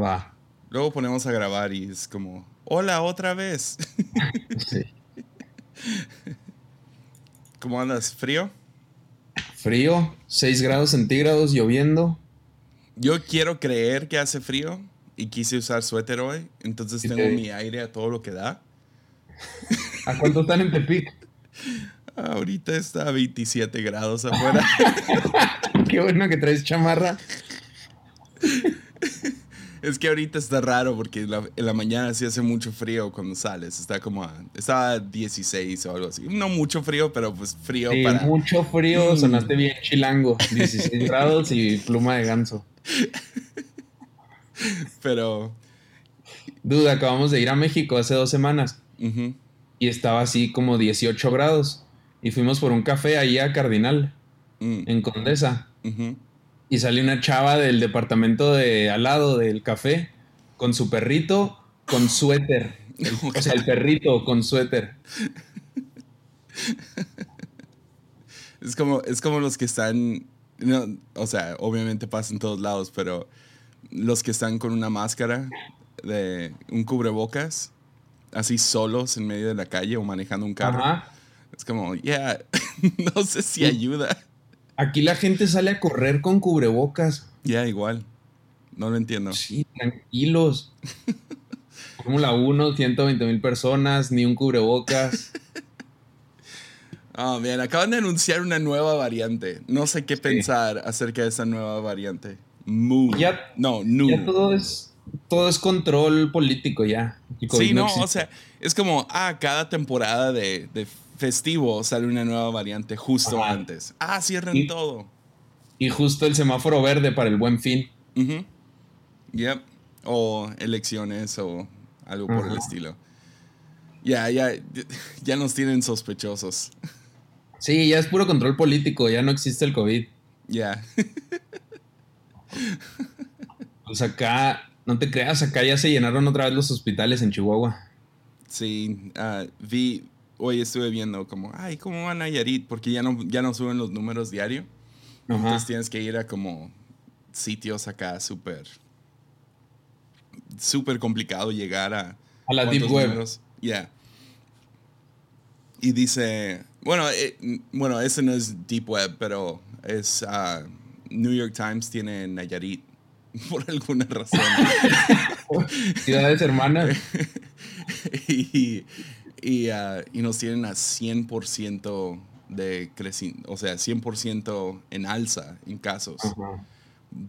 Va. Luego ponemos a grabar y es como, hola otra vez. Sí. ¿Cómo andas? ¿Frío? Frío, 6 grados centígrados, lloviendo. Yo quiero creer que hace frío y quise usar suéter hoy, entonces tengo te- mi aire a todo lo que da. ¿A cuánto están en Tepic? Ahorita está a 27 grados afuera. Qué bueno que traes chamarra. Es que ahorita está raro porque en la, en la mañana sí hace mucho frío cuando sales. Está como a, está a 16 o algo así. No mucho frío, pero pues frío Sí, para... mucho frío, Mm. sonaste bien chilango. 16 grados y pluma de ganso. Pero... Duda, acabamos de ir a México hace dos semanas y estaba así como 18 grados. Y fuimos por un café ahí a Cardinal, Mm, en Condesa. ujú. Y salió una chava del departamento de al lado del café con su perrito con suéter. El- o sea, el perrito con suéter. Es como, es como los que están, no, o sea, obviamente pasa en todos lados, pero los que están con una máscara de un cubrebocas, así solos en medio de la calle o manejando un carro. Ajá. Es como, yeah, no sé si ayuda. Aquí la gente sale a correr con cubrebocas. Ya, igual. No lo entiendo. Sí, tranquilos. Fórmula 1, 120 mil personas, ni un cubrebocas. Oh, bien, acaban de anunciar una nueva variante. No sé qué pensar acerca de esa nueva variante. Mu. Ya- no, Nu. Ya todo es, todo es control político ya. Sí, no, o sea, es como, ah, cada temporada de, de festivo sale una nueva variante justo Ajá. antes. Ah, cierren Y- todo. Y justo el semáforo verde para el buen fin. Ujú. Yep. O elecciones o algo por el estilo. Ya, ya, ya nos tienen sospechosos. Sí, ya es puro control político, ya no existe el COVID. Ya. Pues acá, no te creas, acá ya se llenaron otra vez los hospitales en Chihuahua. Sí, ah, vi, hoy estuve viendo como, ay, ¿cómo van a Nayarit? Porque ya no, ya no suben los números diario. Ajá. Entonces tienes que ir a como sitios acá súper, súper complicado llegar a... A la Deep Web. Ya. Y dice, bueno, eh, bueno, ese no es Deep Web, pero es ah, New York Times tiene Nayarit por alguna razón. Ciudades hermanas. y, y, ah, y nos tienen a 100% de crecimiento, o sea, 100% en alza en casos.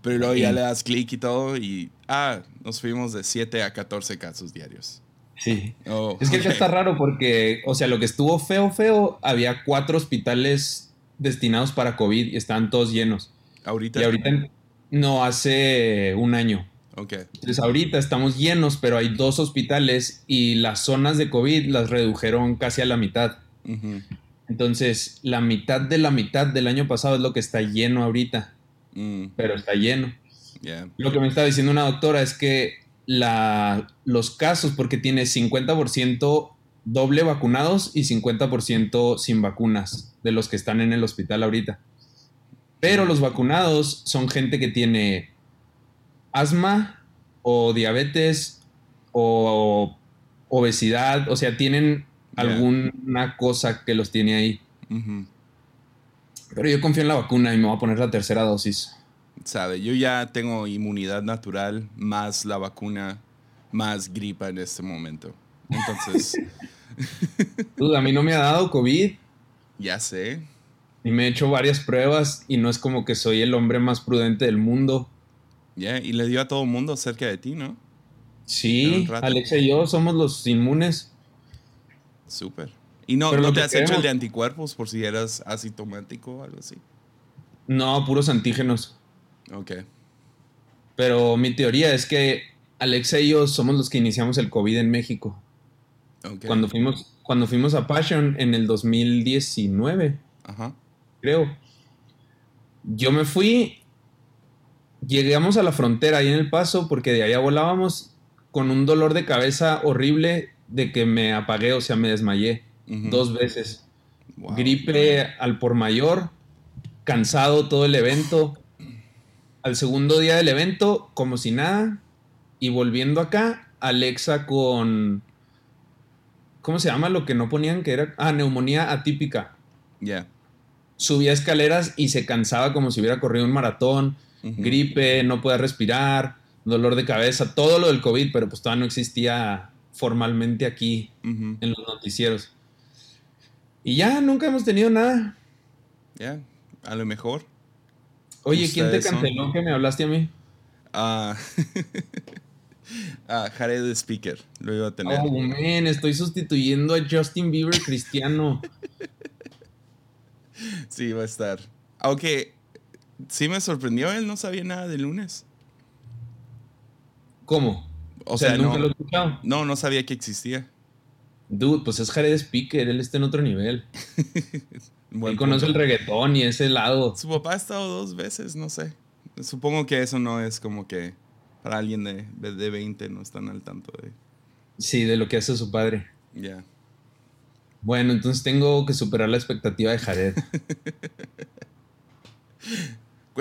Pero luego ya le das clic y todo y, ah, nos fuimos de 7 a 14 casos diarios. Sí. Oh, Es que acá ok. está raro porque, o sea, lo que estuvo feo, feo, había cuatro hospitales destinados para COVID y estaban todos llenos. Ahorita. Y ahorita no hace un año. Entonces ahorita estamos llenos, pero hay dos hospitales y las zonas de COVID las redujeron casi a la mitad. Entonces, la mitad de la mitad del año pasado es lo que está lleno ahorita, Mm, pero está lleno. yeah. Lo que me estaba diciendo una doctora es que la, los casos, porque tiene 50% doble vacunados y 50% sin vacunas de los que están en el hospital ahorita. Pero los vacunados son gente que tiene asma o diabetes o obesidad, o sea, tienen alguna cosa que los tiene ahí. Pero yo confío en la vacuna y me voy a poner la tercera dosis. Sabe, yo ya tengo inmunidad natural, más la vacuna, más gripa en este momento. Entonces, Dude, a mí no me ha dado COVID ya sé. y me he hecho varias pruebas y no es como que soy el hombre más prudente del mundo. Ya, y le dio a todo el mundo cerca de ti, ¿no? Sí. Alexa y yo somos los inmunes. Súper. ¿Y no, Pero no lo te has hecho el de anticuerpos por si eras asintomático o algo así? No, puros antígenos. Ok. Pero mi teoría es que Alexa y yo somos los que iniciamos el COVID en México. Ok. Cuando fuimos, cuando fuimos a Passion en el 2019, Ajá. creo. Yo me fui, llegamos a la frontera ahí en el paso porque de allá volábamos con un dolor de cabeza horrible de que me apagué, o sea, me desmayé dos veces. Wow. Gripe al por mayor, cansado todo el evento. Al segundo día del evento, como si nada, Y volviendo acá, Alexa con. ¿Cómo se llama lo que no ponían que era? Ah, neumonía atípica. Ya. Subía escaleras y se cansaba como si hubiera corrido un maratón, Gripe, no podía respirar, dolor de cabeza, todo lo del COVID, pero pues todavía no existía formalmente aquí en los noticieros. Y ya nunca hemos tenido nada. Ya. A lo mejor. Oye, ¿quién te son- canceló que me hablaste a mí? Ah. ah, Jared Speaker. Lo iba a tener. Oh, man, estoy sustituyendo a Justin Bieber cristiano. Sí, va a estar. Aunque sí me sorprendió, él no sabía nada de lunes. ¿Cómo? O, sea, nunca no, lo he escuchado. no, no sabía que existía. Dude, pues es Jared Speaker, él está en otro nivel. Él conoce el reggaetón y ese lado. Su papá ha estado dos veces, no sé. Supongo que eso no es como que para alguien de, de, de 20 no están al tanto de... Sí, de lo que hace su padre. Ya. Bueno, entonces tengo que superar la expectativa de Jared.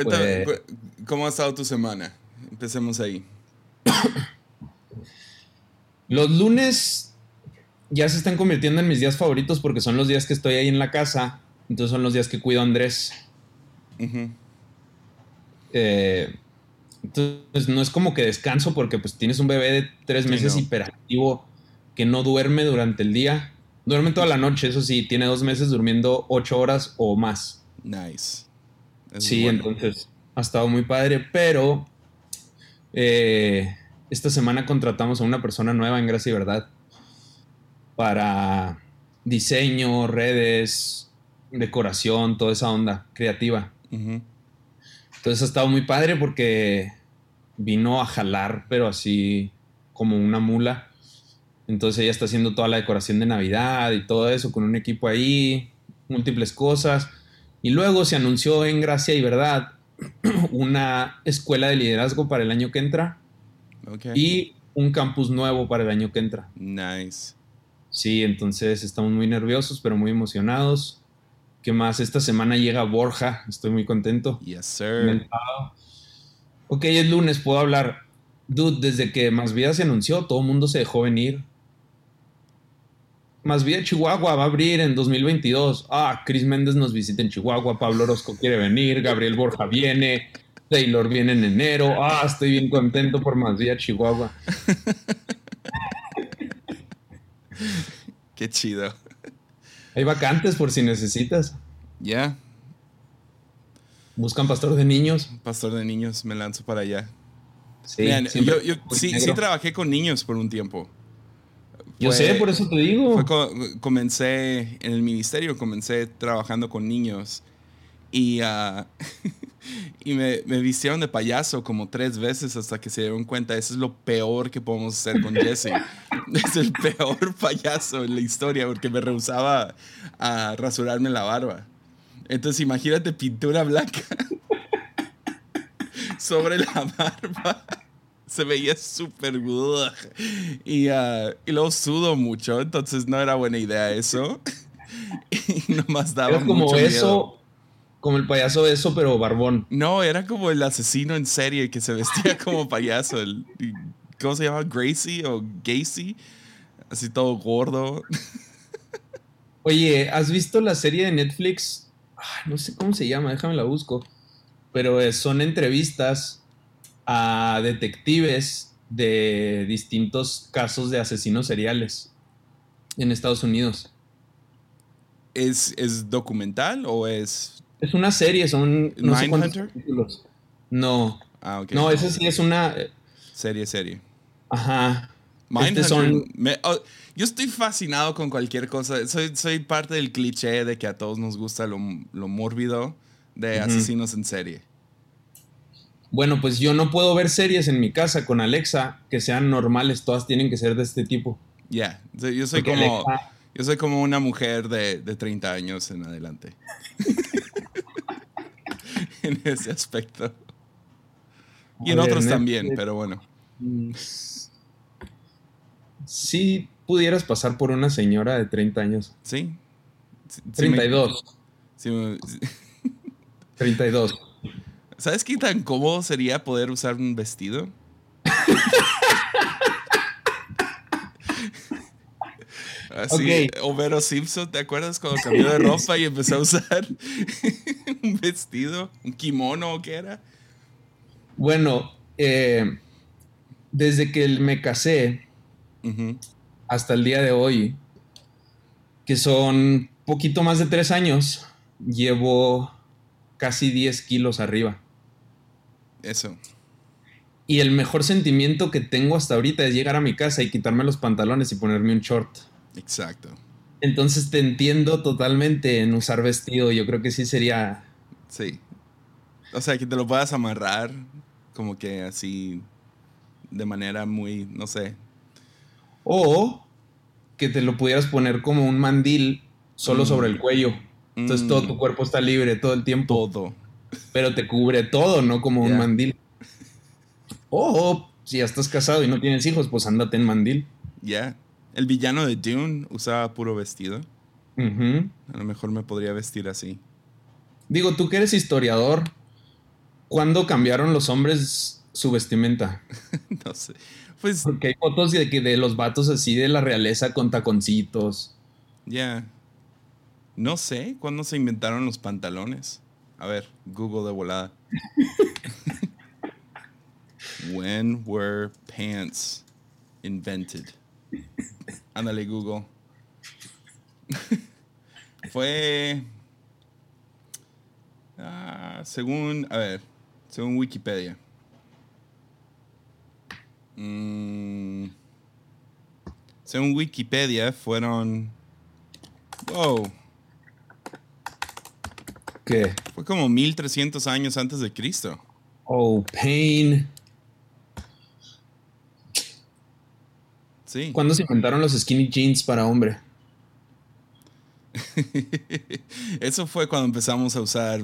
Cuéntame, Pues- ¿cómo ha estado tu semana? Empecemos ahí. Los lunes ya se están convirtiendo en mis días favoritos porque son los días que estoy ahí en la casa. Entonces son los días que cuido a Andrés. Eh, entonces no es como que descanso porque pues tienes un bebé de tres Sí, meses no. hiperactivo que no duerme durante el día. Duerme toda la noche, eso sí, tiene dos meses durmiendo ocho horas o más. Nice. Eso sí, bueno. entonces ha estado muy padre, pero eh, esta semana contratamos a una persona nueva en Gracia y Verdad para diseño, redes, decoración, toda esa onda creativa. Entonces ha estado muy padre porque vino a jalar, pero así como una mula. Entonces ella está haciendo toda la decoración de Navidad y todo eso con un equipo ahí, múltiples cosas. Y luego se anunció en Gracia y Verdad una escuela de liderazgo para el año que entra y un campus nuevo para el año que entra. Nice. Sí, entonces estamos muy nerviosos, pero muy emocionados. ¿Qué más? Esta semana llega Borja, estoy muy contento. Yes, sir. Ok, es lunes, puedo hablar. Dude, desde que Más Vida se anunció, todo el mundo se dejó venir. Más Vida Chihuahua va a abrir en 2022. Ah, Chris Méndez nos visita en Chihuahua, Pablo Orozco quiere venir, Gabriel Borja viene, Taylor viene en enero. Ah, estoy bien contento por Más Vida Chihuahua. Qué chido. Hay vacantes por si necesitas. Ya. Buscan pastor de niños. Pastor de niños, me lanzo para allá. Sí, Vean, yo, sí, sí trabajé con niños por un tiempo. Yo Fue- sé, por eso te digo. Fue co- comencé en el ministerio, comencé trabajando con niños y, ah, y me, me vistieron de payaso como tres veces hasta que se dieron cuenta, eso es lo peor que podemos hacer con Jesse. es el peor payaso en la historia porque me rehusaba a rasurarme la barba. Entonces imagínate pintura blanca sobre la barba. Se veía súper... Y, ah, y luego sudo mucho, entonces no era buena idea eso. Y nomás daba Era como mucho eso, miedo. como el payaso eso, pero barbón. No, era como el asesino en serie que se vestía como payaso. el- ¿Cómo se llama? Gracie o Gacy. Así todo gordo. Oye, ¿has visto la serie de Netflix? Ay, no sé cómo se llama, déjame la busco. Pero eh, son entrevistas a detectives de distintos casos de asesinos seriales en Estados Unidos. ¿Es, ¿Es documental o es...? Es una serie, son no Mindhunter? No, Ah, no, esa sí es una. eh, Serie, serie. Ajá. Este son- me- oh, yo estoy fascinado con cualquier cosa. Soy, soy parte del cliché de que a todos nos gusta lo, lo mórbido de asesinos en serie. Bueno, pues yo no puedo ver series en mi casa con Alexa que sean normales, todas tienen que ser de este tipo. Ya, yo soy Porque como... Alexa- Yo soy como una mujer de, de 30 años en adelante. en ese aspecto. Y en ver, otros Netflix. también, pero bueno. Sí pudieras pasar por una señora de 30 años. Sí. Sí- sí me- 32. sí me- 32. ¿Sabes qué tan cómodo sería poder usar un vestido? Así, Homero Simpson, ¿te acuerdas cuando cambió de ropa y empezó a usar un vestido, un kimono o qué era? Bueno, eh, desde que me casé hasta el día de hoy, que son poquito más de tres años, llevo casi 10 kilos arriba. Eso. Y el mejor sentimiento que tengo hasta ahorita es llegar a mi casa y quitarme los pantalones y ponerme un short. Exacto. Entonces te entiendo totalmente en usar vestido. Yo creo que sí sería. Sí. O sea, que te lo puedas amarrar como que así de manera muy, no sé. O que te lo pudieras poner como un mandil solo mm. sobre el cuello. Entonces todo tu mm. cuerpo está libre todo el tiempo. Todo. Pero te cubre todo, no como un mandil. O si ya estás casado y no tienes hijos, pues ándate en mandil. Ya. El villano de Dune usaba puro vestido. A lo mejor me podría vestir así. Digo, tú que eres historiador, ¿cuándo cambiaron los hombres su vestimenta? no sé. Pues. Porque hay fotos de, que de los vatos así de la realeza con taconcitos. Ya. No sé cuándo se inventaron los pantalones. A ver, Google de volada. When were pants invented? Ándale, Google. Fue. Ah, según. A ver. Según Wikipedia. Mm, según Wikipedia, fueron. Wow. ¿Qué? Fue como 1300 años antes de Cristo. Oh, pain. Sí. ¿Cuándo se inventaron los skinny jeans para hombre? Eso fue cuando empezamos a usar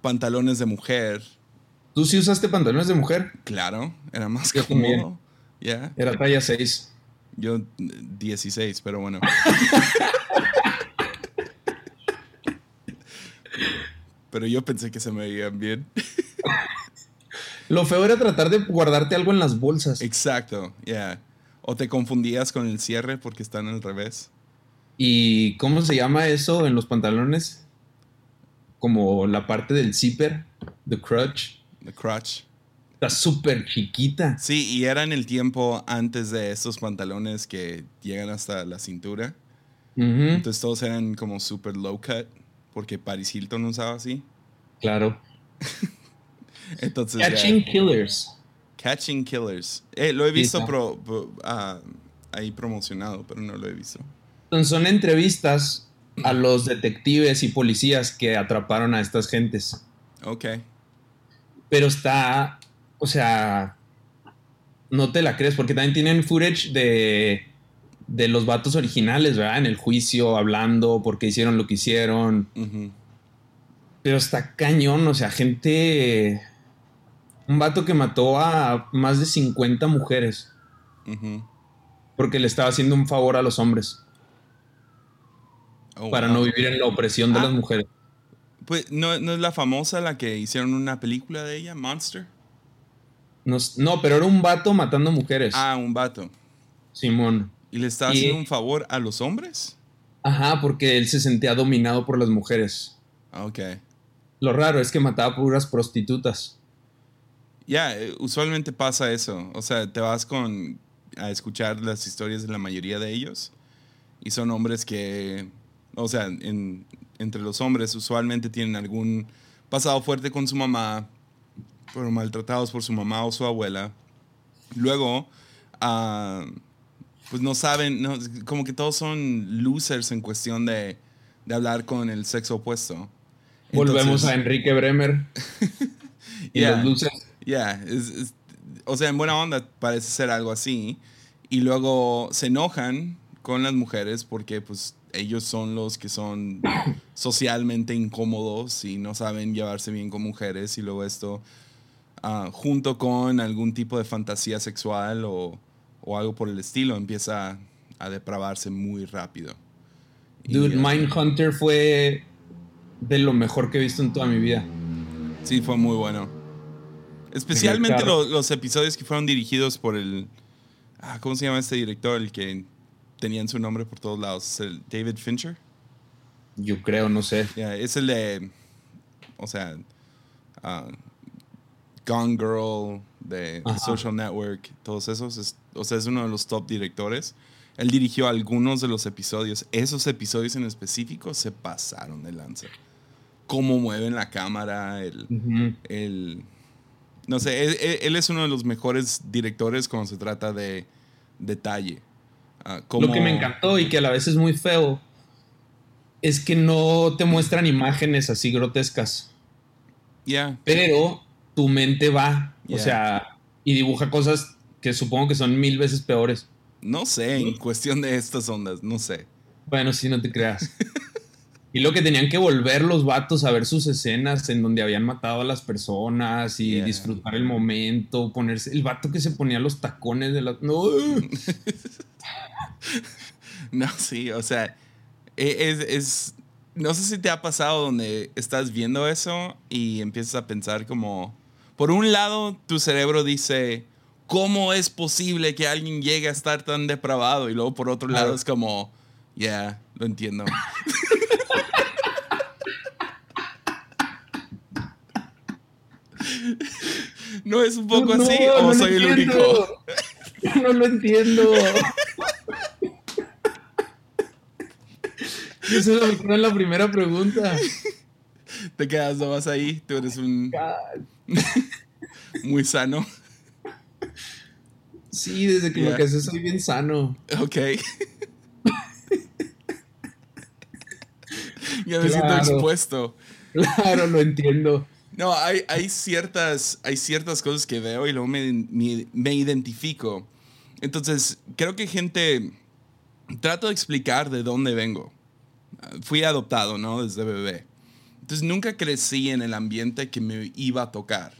pantalones de mujer. ¿Tú sí usaste pantalones de mujer? Claro, era más cómodo. Yeah. Era talla 6. Yo 16, pero bueno. pero yo pensé que se me veían bien. Lo feo era tratar de guardarte algo en las bolsas. Exacto, ya. O te confundías con el cierre porque están al revés. ¿Y cómo se llama eso en los pantalones? Como la parte del zipper, the crutch. The crutch. Está súper chiquita. Sí, y era en el tiempo antes de estos pantalones que llegan hasta la cintura. Entonces todos eran como súper low cut, porque Paris Hilton usaba así. Claro. Entonces, Catching Killers. Catching Killers. Eh, lo he visto ah, ahí promocionado, pero no lo he visto. son entrevistas a los detectives y policías que atraparon a estas gentes. Ok. Pero está, o sea, no te la crees, porque también tienen footage de, de los vatos originales, ¿verdad? En el juicio, hablando, porque hicieron lo que hicieron. Pero está cañón, o sea, gente un vato que mató a más de 50 mujeres. Porque le estaba haciendo un favor a los hombres. Oh, para no vivir en la opresión de las ah. mujeres. Pues, ¿no, es la famosa la que hicieron una película de ella, Monster? No, no, pero era un vato matando mujeres. Ah, un vato. Simón. ¿Y le estaba haciendo un favor a los hombres? Ajá, porque él se sentía dominado por las mujeres. Ah, ok. Lo raro es que mataba puras prostitutas. Ya, eh, usualmente pasa eso. O sea, te vas con a escuchar las historias de la mayoría de ellos y son hombres que, o sea, entre los hombres usualmente tienen algún pasado fuerte con su mamá, fueron maltratados por su mamá o su abuela. Luego, ah, pues no saben, como que todos son losers en cuestión de, de hablar con el sexo opuesto. Volvemos a Enrique Bremer y los losers ya, o sea, en buena onda parece ser algo así. Y luego se enojan con las mujeres porque pues ellos son los que son socialmente incómodos y no saben llevarse bien con mujeres y luego esto ah, junto con algún tipo de fantasía sexual o, o, algo por el estilo empieza a depravarse muy rápido. Dude, Mindhunter fue de lo mejor que he visto en toda mi vida. Sí, fue muy bueno. Especialmente los episodios que fueron dirigidos por el... Ah, ¿Cómo se llama este director? El que tenían su nombre por todos lados. ¿El David Fincher? Yo creo, no sé. es el de... O sea... Ah, Gone Girl, de Social Network, todos esos. O sea, es uno de los top directores. Él dirigió algunos de los episodios. Esos episodios en específico se pasaron de lanza. Cómo mueven la cámara, el, no sé, él, es uno de los mejores directores cuando se trata de detalle. Ah, Lo que me encantó y que a la vez es muy feo es que no te muestran imágenes así grotescas. Ya. Pero tu mente va, o sea, y dibuja cosas que supongo que son mil veces peores. No sé, en cuestión de estas ondas, no sé. Bueno, sí, no te creas. y lo que tenían que volver los vatos a ver sus escenas en donde habían matado a las personas y disfrutar el momento, ponerse. El vato que se ponía los tacones de las. No. no, sí, o sea, e, es, es. No sé si te ha pasado donde estás viendo eso y empiezas a pensar como. Por un lado, tu cerebro dice ¿cómo es posible que alguien llegue a estar tan depravado? Y luego por otro lado es como, ya, yeah, lo entiendo. ¿No es un poco así o soy el único? no lo entiendo. Eso es la primera pregunta. Te quedas nomás ahí, tú eres un... Muy sano. Sí, desde que lo que haces soy bien sano. Ok. ya me siento expuesto. Claro, lo entiendo. No, hay, hay, ciertas, hay ciertas cosas que veo y luego me, me, identifico. Entonces, creo que gente... Trato de explicar de dónde vengo. Fui adoptado, ¿no? Desde bebé. Entonces, nunca crecí en el ambiente que me iba a tocar.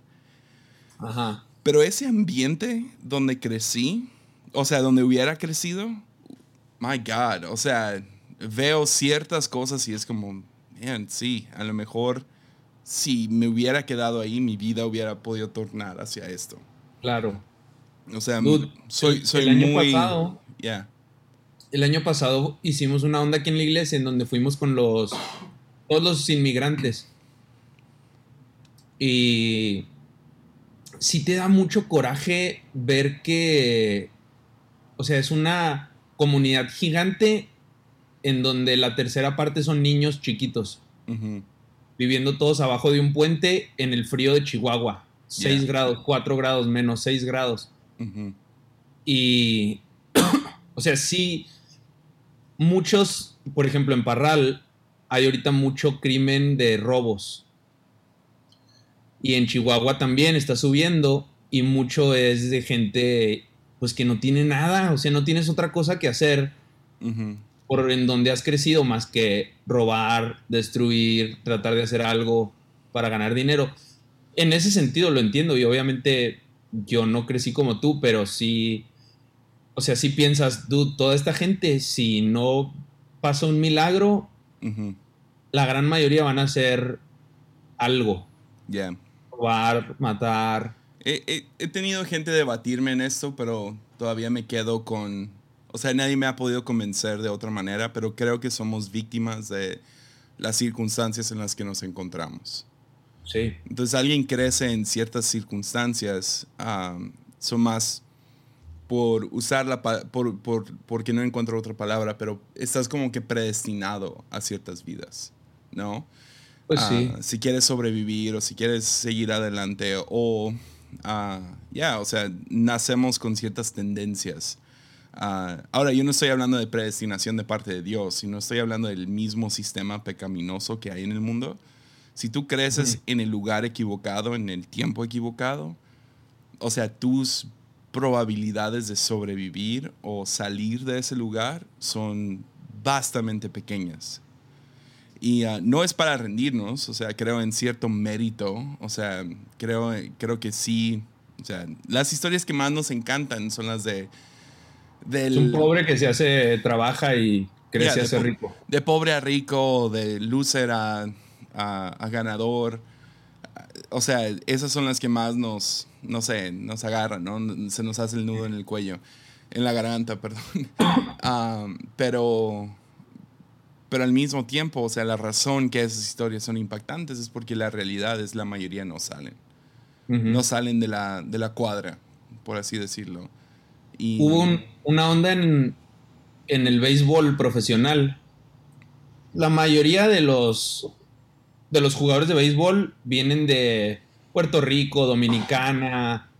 Ajá. Pero ese ambiente donde crecí, o sea, donde hubiera crecido, my God, o sea, veo ciertas cosas y es como, man, sí, a lo mejor si me hubiera quedado ahí, mi vida hubiera podido tornar hacia esto. Claro. O sea, soy, soy el año Pasado, El año pasado hicimos una onda aquí en la iglesia en donde fuimos con los. todos los inmigrantes. Y sí te da mucho coraje ver que, o sea, es una comunidad gigante en donde la tercera parte son niños chiquitos, viviendo todos abajo de un puente en el frío de Chihuahua, 6 grados, 4 grados menos, 6 grados. Y, o sea, sí, muchos, por ejemplo, en Parral hay ahorita mucho crimen de robos y en Chihuahua también está subiendo y mucho es de gente pues que no tiene nada, o sea, no tienes otra cosa que hacer por en donde has crecido más que robar, destruir, tratar de hacer algo para ganar dinero. En ese sentido lo entiendo y obviamente yo no crecí como tú, pero sí, o sea, si piensas, dude, toda esta gente, si no pasa un milagro, la gran mayoría van a hacer algo. Ya matar. He, tenido gente debatirme en esto, pero todavía me quedo con... O sea, nadie me ha podido convencer de otra manera, pero creo que somos víctimas de las circunstancias en las que nos encontramos. Sí. Entonces alguien crece en ciertas circunstancias, son más por usar la por, por, porque no encuentro otra palabra, pero estás como que predestinado a ciertas vidas, ¿no? Pues sí. Si quieres sobrevivir o si quieres seguir adelante o, ah, ya, o sea, nacemos con ciertas tendencias. Ah, ahora, yo no estoy hablando de predestinación de parte de Dios, sino estoy hablando del mismo sistema pecaminoso que hay en el mundo. Si tú creces en el lugar equivocado, en el tiempo equivocado, o sea, tus probabilidades de sobrevivir o salir de ese lugar son bastante pequeñas. Y ah, no es para rendirnos, o sea, creo en cierto mérito, o sea, creo, creo que sí, o sea, las historias que más nos encantan son las de... Del, un pobre que se hace, trabaja y crece a ser rico. De pobre a rico, de loser a, a, ganador. o sea, esas son las que más nos, no sé, nos agarran, ¿no? Se nos hace el nudo en el cuello, en la garganta, perdón. Ah, pero, pero al mismo tiempo, o sea, la razón que esas historias son impactantes es porque la realidad es la mayoría no salen. No salen de la, de la cuadra, por así decirlo. Y, Hubo una onda en, en el béisbol profesional. La mayoría de los de los jugadores de béisbol vienen de Puerto Rico, Dominicana,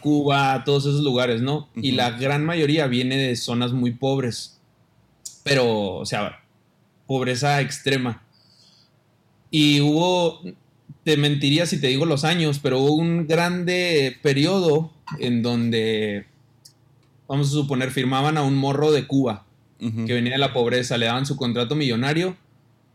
Cuba, todos esos lugares, ¿no? Y la gran mayoría viene de zonas muy pobres. Pero, o sea, pobreza extrema. Y hubo, te mentiría si te digo los años, pero hubo un grande periodo en donde, vamos a suponer, firmaban a un morro de Cuba, que venía de la pobreza, le daban su contrato millonario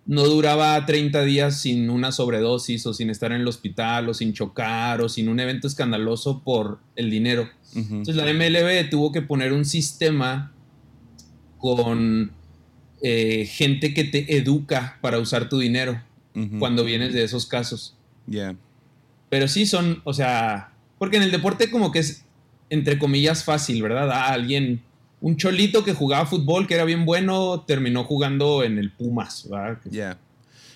no duraba 30 días sin una sobredosis o sin estar en el hospital o sin chocar o sin un evento escandaloso por el dinero. Entonces la MLB tuvo que poner un sistema con eh, gente que te educa para usar tu dinero cuando vienes de esos casos. Pero sí son, o sea, porque en el deporte como que es, entre comillas, fácil, ¿verdad? A alguien un cholito que jugaba fútbol, que era bien bueno, terminó jugando en el Pumas. Ya.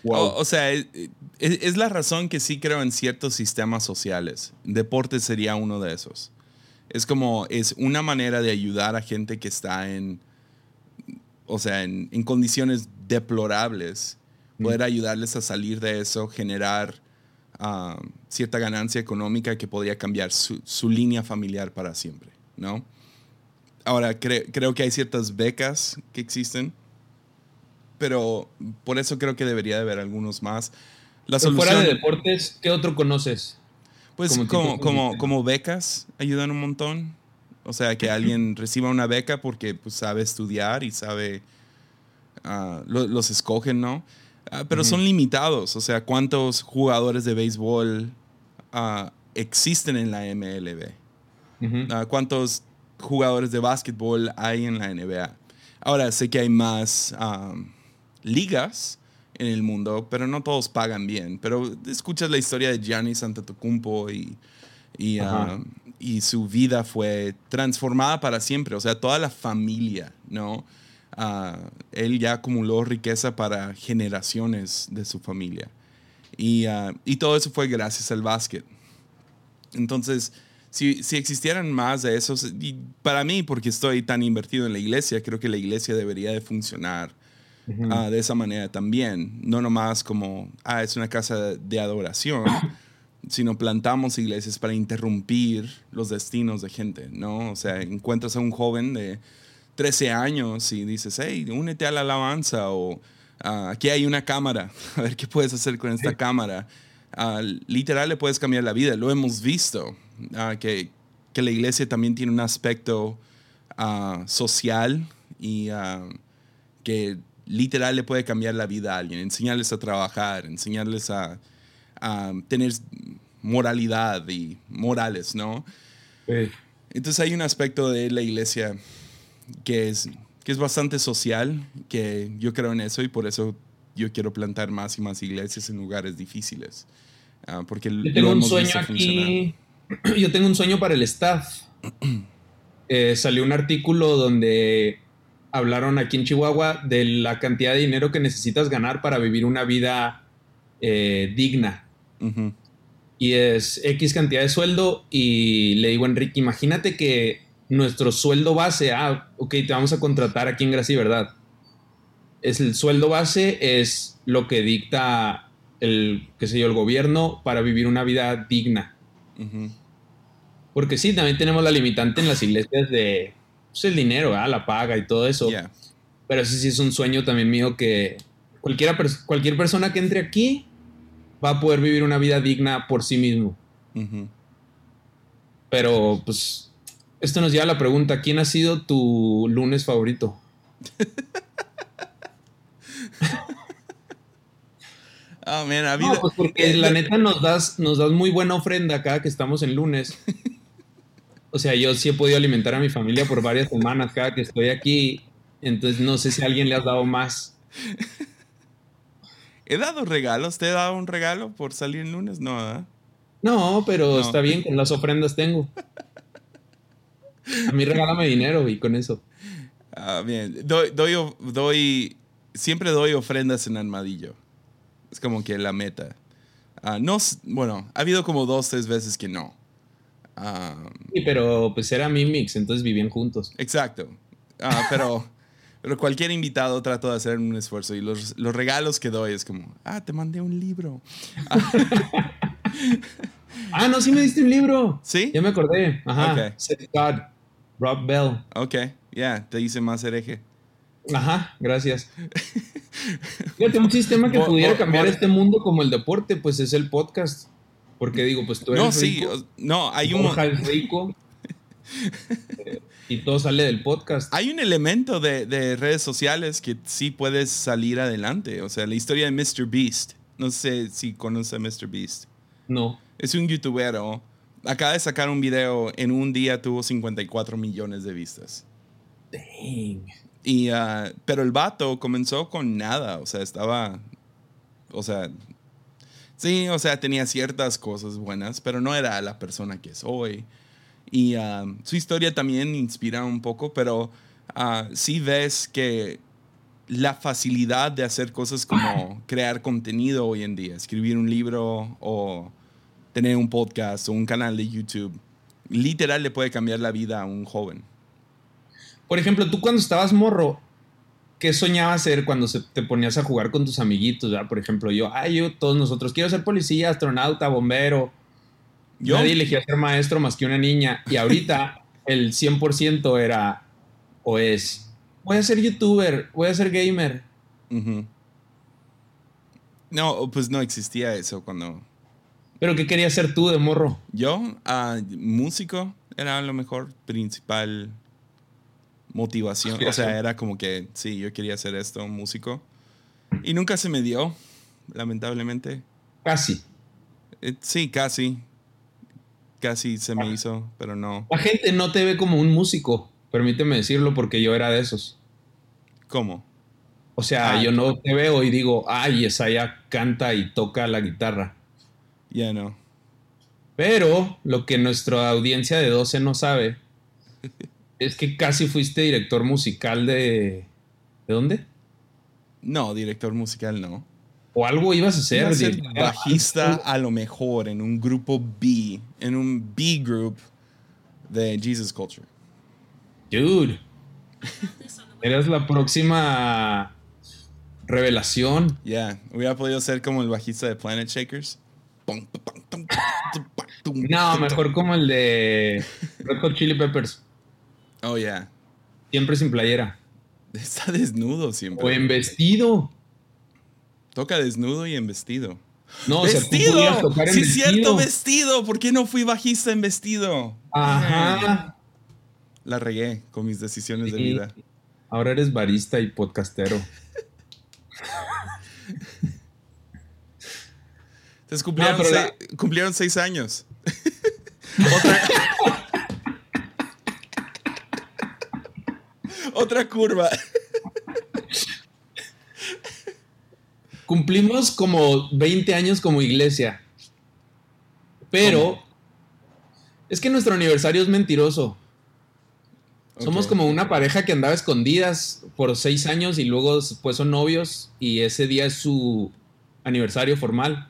O, sea, es, la razón que sí creo en ciertos sistemas sociales. Deporte sería uno de esos. Es como, es una manera de ayudar a gente que está en, o sea, en, condiciones deplorables, mm. poder ayudarles a salir de eso, generar ah, cierta ganancia económica que podría cambiar su, su línea familiar para siempre, ¿no? Ahora, creo que hay ciertas becas que existen, pero por eso creo que debería de haber algunos más. La fuera de deportes, ¿qué otro conoces? Pues como, como, como, becas ayudan un montón. O sea, que alguien reciba una beca porque pues, sabe estudiar y sabe, uh, los escogen, ¿no? Uh, pero son limitados. O sea, ¿cuántos jugadores de béisbol uh, existen en la MLB? ¿Cuántos jugadores de básquetbol hay en la NBA. Ahora sé que hay más ligas en el mundo, pero no todos pagan bien. Pero escuchas la historia de Gianni Antetokounmpo y, y, y su vida fue transformada para siempre. O sea, toda la familia, ¿no? Ah, él ya acumuló riqueza para generaciones de su familia. Y, ah, y todo eso fue gracias al básquet. Entonces, si, si existieran más de esos, y para mí, porque estoy tan invertido en la iglesia, creo que la iglesia debería de funcionar ah, de esa manera también. No nomás como, ah, es una casa de adoración, sino plantamos iglesias para interrumpir los destinos de gente, ¿no? O sea, encuentras a un joven de 13 años y dices, hey, únete a la alabanza o ah, aquí hay una cámara, a ver qué puedes hacer con esta cámara. Ah, literal le puedes cambiar la vida, lo hemos visto. Ah, que, que, la iglesia también tiene un aspecto social y que literal le puede cambiar la vida a alguien, enseñarles a trabajar, enseñarles a, tener moralidad y morales, ¿no? Entonces hay un aspecto de la iglesia que es, que es bastante social, que yo creo en eso y por eso yo quiero plantar más y más iglesias en lugares difíciles. porque yo tengo un sueño aquí yo tengo un sueño para el staff. Eh, salió un artículo donde hablaron aquí en Chihuahua de la cantidad de dinero que necesitas ganar para vivir una vida eh, digna. Y es X cantidad de sueldo. Y le digo a Enrique, imagínate que nuestro sueldo base, ah, ok, te vamos a contratar aquí en Gracia ¿verdad? Es el sueldo base es lo que dicta el, qué sé yo, el gobierno para vivir una vida digna. Porque sí, también tenemos la limitante en las iglesias de pues, el dinero, la paga y todo eso. Pero ese sí es un sueño también mío que cualquiera, cualquier persona que entre aquí va a poder vivir una vida digna por sí mismo. Pero pues esto nos lleva a la pregunta, ¿quién ha sido tu lunes favorito? Oh, man, pues porque la neta nos das, nos das muy buena ofrenda cada que estamos en lunes. O sea, yo sí he podido alimentar a mi familia por varias semanas cada que estoy aquí. Entonces no sé si a alguien le has dado más. He dado regalos. ¿Te he dado un regalo por salir el lunes? No, ¿verdad? No, pero No. está bien, con las ofrendas tengo. A mí regálame dinero y con eso. Ah, bien. Doy, doy, doy- siempre doy ofrendas en armadillo. Es como que la meta. Ah, no, bueno, ha habido como dos, tres veces que no. Ah, Sí, pero pues era mi mix, entonces vivían juntos. exacto. Ah, pero, pero cualquier invitado trato de hacer un esfuerzo y los, los regalos que doy es como, ah, te mandé un libro. Ah, no, sí me diste un libro. ¿Sí? Ya me acordé. Ajá. Ok. Seth God, Rob Bell. Ok, ya, te hice más hereje. Ajá, gracias. Fíjate, un sistema que pudiera cambiar este mundo como el deporte, pues es el podcast. Porque digo, pues tú eres No, sí, rico, no, hay un, rico. eh, y todo sale del podcast. hay un elemento de, de redes sociales que sí puedes salir adelante. O sea, la historia de Mr. Beast. No sé si conoce a Mr. Beast. No. Es un youtubero. Acaba de sacar un video. En un día tuvo 54 millones de vistas. Dang. Y, ah, pero el vato comenzó con nada. O sea, estaba. O sea. Sí, o sea, tenía ciertas cosas buenas, pero no era la persona que es hoy. Y ah, su historia también inspira un poco, pero ah, sí ves que la facilidad de hacer cosas como crear contenido hoy en día, escribir un libro o tener un podcast o un canal de YouTube, literal le puede cambiar la vida a un joven. Por ejemplo, tú cuando estabas morro, ¿qué soñabas ser cuando se- te ponías a jugar con tus amiguitos? ¿verdad? Por ejemplo, yo, ay, yo, todos nosotros, quiero ser policía, astronauta, bombero. Yo, Nadie elegía ser maestro más que una niña. Y ahorita el 100% era o es, voy a ser youtuber, voy a ser gamer. No, pues no existía eso cuando Pero ¿qué querías ser tú de morro? yo, ah, músico, era lo mejor principal motivación. O sea, era como que, sí, yo quería hacer esto, músico. Y nunca se me dio, lamentablemente. Casi. Eh, sí, casi. Casi se me hizo, pero no. La gente no te ve como un músico, permíteme decirlo, porque yo era de esos. ¿Cómo? O sea, Ah, yo no te veo y digo, ay, Esaya canta y toca la guitarra. Ya no. Pero lo que nuestra audiencia de 12 no sabe es que casi fuiste director musical de... ¿De dónde? No, director musical no. O algo ibas a hacer. Iba a ser director. bajista a lo mejor en un grupo B, en un B group de Jesus Culture. Dude, eras la próxima revelación. Ya, hubiera podido ser como el bajista de Planet Shakers. No, mejor como el de Red Hot Chili Peppers. Oh, yeah. Siempre sin playera. Está desnudo siempre. O en vestido. Toca desnudo y en vestido. No, o sea, tú ¡Vestido! podías tocar en sí, vestido. cierto, vestido. ¿Por qué no fui bajista en vestido? Ajá. La regué con mis decisiones de vida. Ahora eres barista y podcastero. Entonces cumplieron, No, pero se- cumplieron seis años. Otra... Otra curva. Cumplimos como 20 años como iglesia. Pero ¿Cómo? es que nuestro aniversario es mentiroso. Somos como una pareja que andaba escondidas por seis años y luego pues son novios y ese día es su aniversario formal.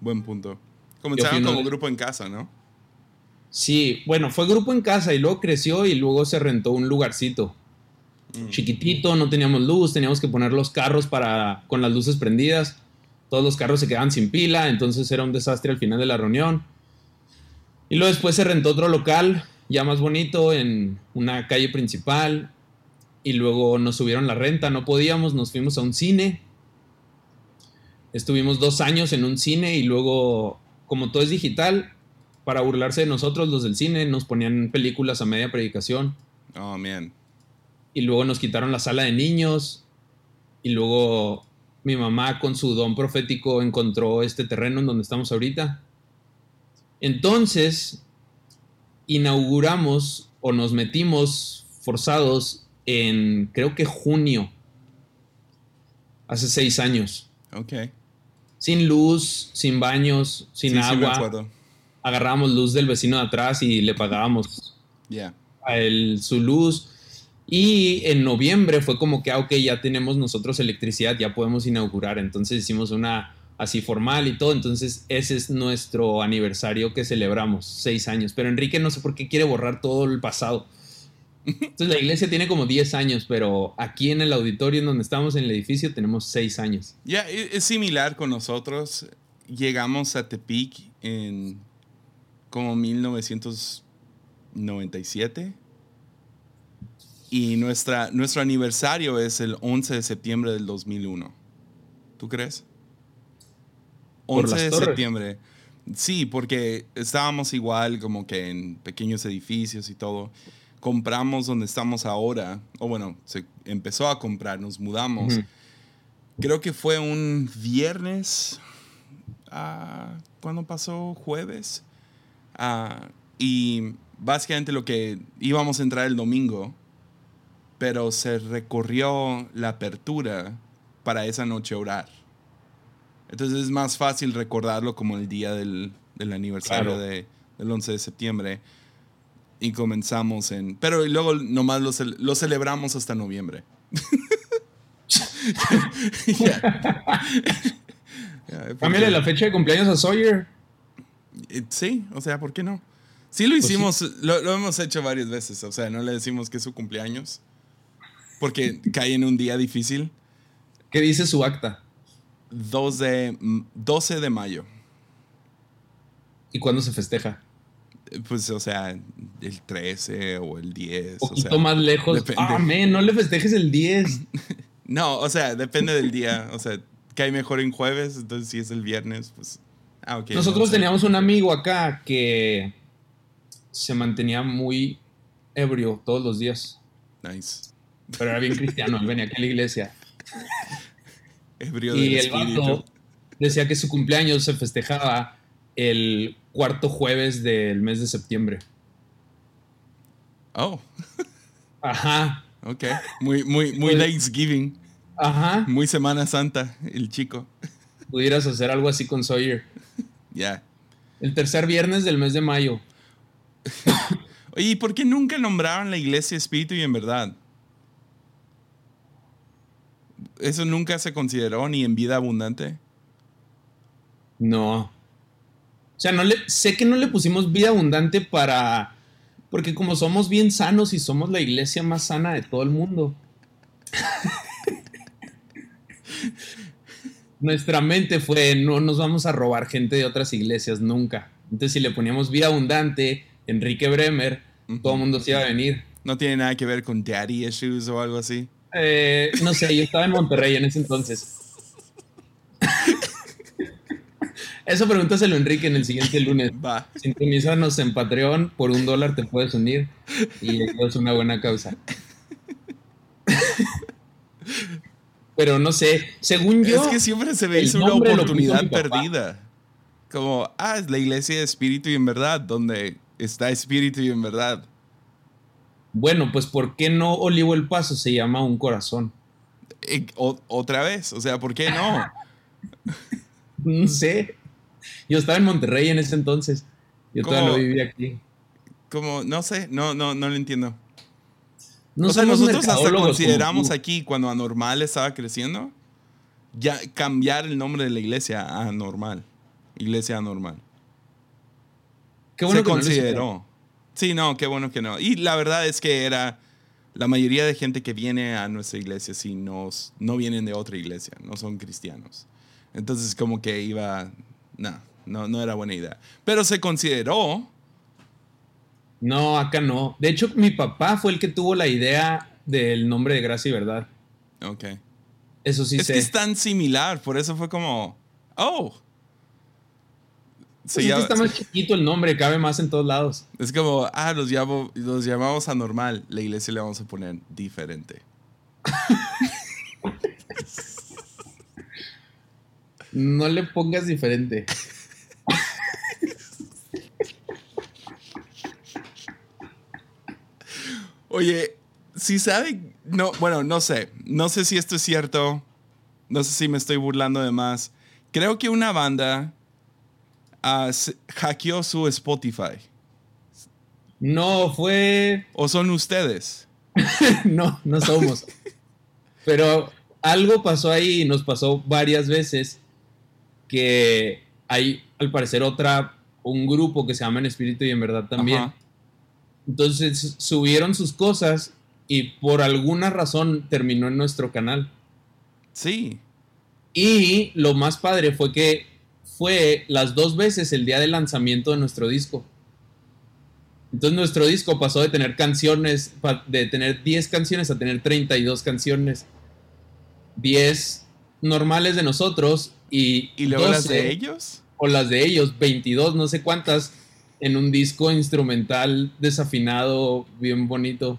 Buen punto. Comenzaron como de- grupo en casa, ¿no? Sí, bueno, fue grupo en casa y luego creció y luego se rentó un lugarcito. Mm. Chiquitito, no teníamos luz, teníamos que poner los carros para con las luces prendidas. Todos los carros se quedaban sin pila, entonces era un desastre al final de la reunión. Y luego después se rentó otro local, ya más bonito, en una calle principal. Y luego nos subieron la renta, no podíamos, nos fuimos a un cine. Estuvimos dos años en un cine y luego, como todo es digital, para burlarse de nosotros, los del cine, nos ponían películas a media predicación. Oh, man. Y luego nos quitaron la sala de niños. Y luego mi mamá con su don profético encontró este terreno en donde estamos ahorita. Entonces, inauguramos o nos metimos forzados en, creo que junio, hace seis años. Ok. Sin luz, sin baños, sin Sí, agua. Agarrábamos luz del vecino de atrás y le pagábamos Yeah. a él su luz. Y en noviembre fue como que, ah, ok, ya tenemos nosotros electricidad, ya podemos inaugurar. Entonces hicimos una así formal y todo. Entonces ese es nuestro aniversario que celebramos, seis años. Pero Enrique no sé por qué quiere borrar todo el pasado. Entonces la iglesia tiene como 10 años, pero aquí en el auditorio en donde estamos en el edificio tenemos seis años. Ya, e- es similar con nosotros. Llegamos a Tepic en como 1997. Y nuestra, nuestro aniversario es el 11 de septiembre del 2001. ¿Tú crees? Por 11 las de torres. septiembre. Sí, porque estábamos igual como que en pequeños edificios y todo. Compramos donde estamos ahora, o bueno, se empezó a comprar, nos mudamos. Creo que fue un viernes. ah, ¿Cuándo pasó? Jueves. Ah, y básicamente lo que íbamos a entrar el domingo, pero se recorrió la apertura para esa noche orar. Entonces es más fácil recordarlo como el día del, del aniversario Claro. de- del 11 de septiembre. Y comenzamos en... Pero luego nomás lo, cel- lo celebramos hasta noviembre. Cámbiale la fecha de cumpleaños a Sawyer. eh, Sí, o sea, ¿por qué no? Sí lo Pues sí. hicimos, Lo, lo hemos hecho varias veces, o sea, no le decimos que es su cumpleaños, porque cae en un día difícil. ¿Qué dice su acta? 2 de, 12 de mayo, ¿Y cuándo se festeja? Pues, o sea, el 13 o el 10. Un o poquito sea, más lejos. Ah, no le festejes el 10. No, o sea, depende del día, o sea, cae mejor en jueves, entonces si es el viernes, pues... Ah, ok. Nosotros no teníamos un amigo acá que se mantenía muy ebrio todos los días. Nice. Pero era bien cristiano, él venía aquí a la iglesia. Ebrio del Y el vato decía que su cumpleaños se festejaba el cuarto jueves del mes de septiembre. Oh, Ajá, ok. Muy, muy, muy Pues- Thanksgiving. ajá. Muy Semana Santa, el chico. Pudieras hacer algo así con Sawyer. Ya. El tercer viernes del mes de mayo. Oye, ¿y por qué nunca nombraron la iglesia espíritu y en verdad? ¿Eso nunca se consideró ni en vida abundante? No. O sea, no le, sé que no le pusimos vida abundante para. Porque como somos bien sanos y somos la iglesia más sana de todo el mundo. Nuestra mente fue, no nos vamos a robar gente de otras iglesias nunca. Entonces, si le poníamos vida abundante, Enrique Bremer, todo el mundo se iba a venir. No tiene nada que ver con daddy issues o algo así. Eh, no sé, yo estaba en Monterrey en ese entonces. Eso pregúntaselo a Enrique en el siguiente lunes. Va. Sintonízanos en Patreon, por un dólar te puedes unir y es una buena causa. Pero no sé, según yo, es que siempre se hizo una oportunidad perdida. Como, ah, es la iglesia de espíritu y en verdad, donde está espíritu y en verdad. Bueno, pues ¿por qué no Olivo el Paso se llama un corazón? Eh, o- otra vez, o sea, ¿por qué no? No sé. Yo estaba en Monterrey en ese entonces. Yo todavía no vivía aquí. Como, no sé, no, no, no lo entiendo. No o sea, nosotros hasta consideramos aquí, cuando Anormal estaba creciendo, ya cambiar el nombre de la iglesia a Anormal. Iglesia Anormal. Qué bueno Se que no lo consideró. Sí, no, qué bueno que no. Y la verdad es que era la mayoría de gente que viene a nuestra iglesia, sí, no, no vienen de otra iglesia, no son cristianos. Entonces, como que iba, no, no, no era buena idea. Pero se consideró, No, acá no. De hecho, mi papá fue el que tuvo la idea del nombre de Gracia y Verdad. ok. Eso sí es sé. que es tan similar, por eso fue como, oh. Pues Se es que llama- está más chiquito el nombre, cabe más en todos lados. es como, ah, los, llamo, los llamamos anormal, la iglesia le vamos a poner diferente. No le pongas diferente. Oye, si saben, no, bueno, no sé, no sé si esto es cierto, no sé si me estoy burlando de más. Creo que una banda hackeó su Spotify. No, fue ¿O son ustedes? no, no somos. Pero algo pasó ahí y nos pasó varias veces que hay, al parecer, otra, un grupo que se llama En Espíritu y en Verdad también. Ajá. Entonces subieron sus cosas y por alguna razón terminó en nuestro canal. Sí. Y lo más padre fue que fue las dos veces el día del lanzamiento de nuestro disco. Entonces nuestro disco pasó de tener canciones, de tener 10 canciones a tener 32 canciones. 10 normales de nosotros y, ¿Y luego las 12 de ellos? o las de ellos, 22, no sé cuántas, en un disco instrumental desafinado, bien bonito.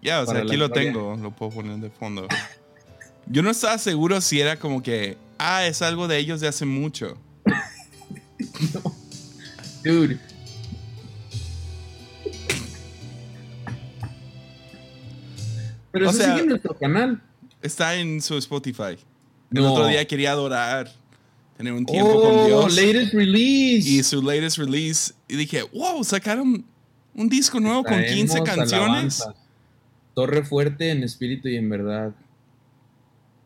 Ya, o sea, aquí lo historia. tengo, lo puedo poner de fondo. Yo no estaba seguro si era como que, ah, es algo de ellos de hace mucho. Dude. Pero O eso sea- sigue en nuestro canal. Está en su Spotify. El No. otro día quería adorar, tener un tiempo oh, con Dios. latest release. Y su latest release, y dije, wow, sacaron un disco nuevo con 15 Traemos canciones. alabanza. Torre fuerte en espíritu y en verdad.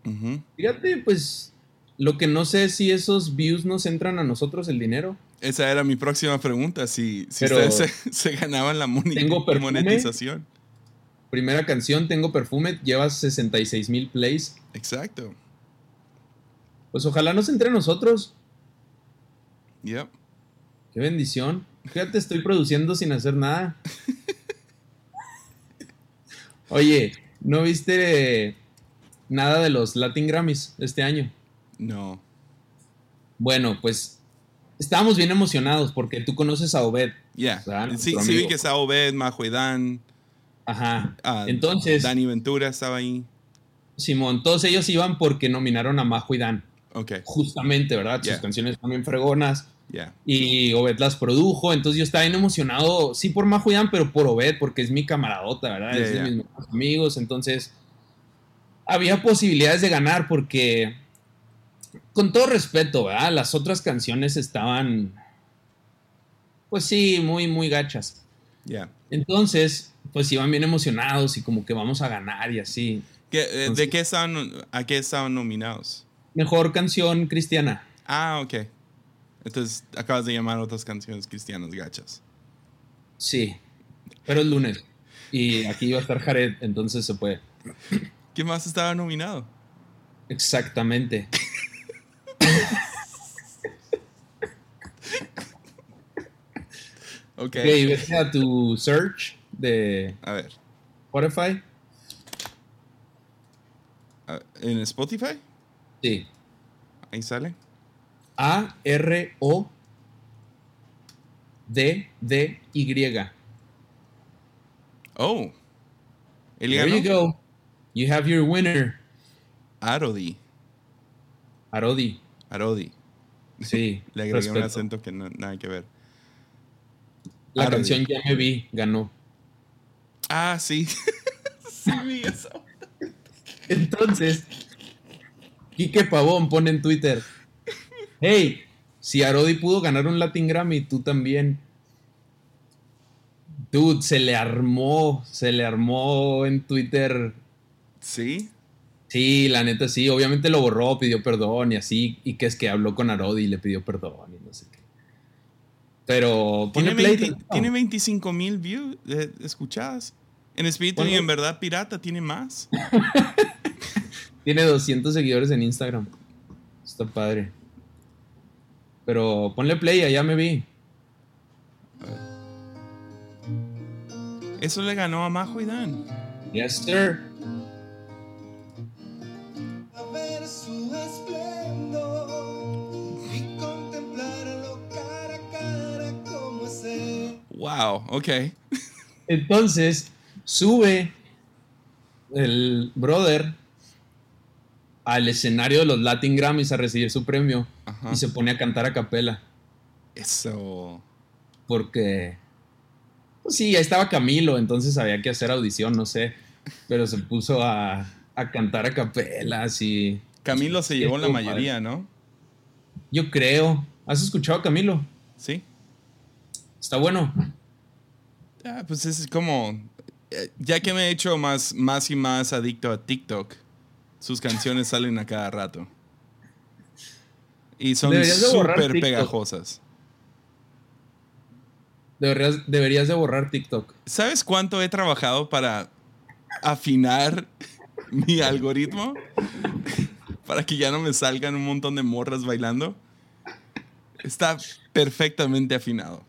Ujú. Fíjate, pues, lo que no sé es si esos views nos entran a nosotros el dinero. Esa era mi próxima pregunta, si, si ustedes se, se ganaban la Tengo perfume. monetización. Primera canción, Tengo Perfume, lleva 66 mil plays. Exacto. Pues ojalá nos entre a nosotros. Yep. Qué bendición. Fíjate, estoy produciendo sin hacer nada. Oye, ¿no viste nada de los Latin Grammys este año? No. Bueno, pues estábamos bien emocionados porque tú conoces a Obed. Ya. Sí, sí vi que estaba Obed, Majo y Dan. Ajá. ah, Entonces, Dani Ventura estaba ahí. Simón, todos ellos iban porque nominaron a Majo y Dan. Ok. Justamente, ¿verdad? Sus Yeah. canciones también fregonas. Ya. Y Obed las produjo, entonces yo estaba bien emocionado, sí por Majo y Dan, pero por Obed, porque es mi camaradota, ¿verdad? Yeah, es de yeah. mis mejores amigos, entonces había posibilidades de ganar porque, con todo respeto, ¿verdad? Las otras canciones estaban, pues sí, muy, muy gachas. Ya. Entonces, pues iban bien emocionados y como que vamos a ganar y así. ¿Qué, eh, ¿De qué estaban, a qué estaban nominados? Mejor canción cristiana. Ah, ok. Entonces acabas de llamar otras canciones cristianas gachas. Sí, pero es lunes. Y aquí iba a estar Jared, entonces se puede. ¿Qué más estaba nominado? Exactamente. Ok. Ok, vete a tu search de A ver. Spotify. ¿En Spotify? Sí. Ahí sale. A R O D D Y. Oh. There you go. You have your winner, Arodi. Arodi. Arodi. Sí. Le agregué un acento que no, nada que ver. La canción Ya me vi, ganó. Ah, sí. sí, vi eso. Entonces, Quique Pavón pone en Twitter: Hey, si Arodi pudo ganar un Latin Grammy, tú también. Dude, se le armó, se le armó en Twitter. Sí. Sí, la neta sí. Obviamente lo borró, pidió perdón y así. Y que es que habló con Arodi y le pidió perdón y no sé qué. Pero Tiene, play. 20 tiene 25 mil views eh, escuchadas. En espíritu y Bueno. en verdad pirata tiene más. Tiene 200 seguidores en Instagram. Está padre. Pero ponle play, allá me vi. Eso le ganó a Majo y Dan. Yes, sir. Wow, ok. Entonces, sube el brother al escenario de los Latin Grammys a recibir su premio Ajá. y se pone a cantar a capela. Eso. Porque, pues sí, ahí estaba Camilo, entonces había que hacer audición, no sé. Pero se puso a, a cantar a capela, así. Camilo se llevó la mayoría, ¿no? Yo creo. ¿Has escuchado a Camilo? Sí. Está bueno. Ah, pues es como. eh, Ya que me he hecho más, más y más adicto a TikTok, sus canciones salen a cada rato. Y son súper pegajosas. Deberías, deberías de borrar TikTok. ¿Sabes cuánto he trabajado para afinar mi algoritmo? para que ya no me salgan un montón de morras bailando. Está perfectamente afinado.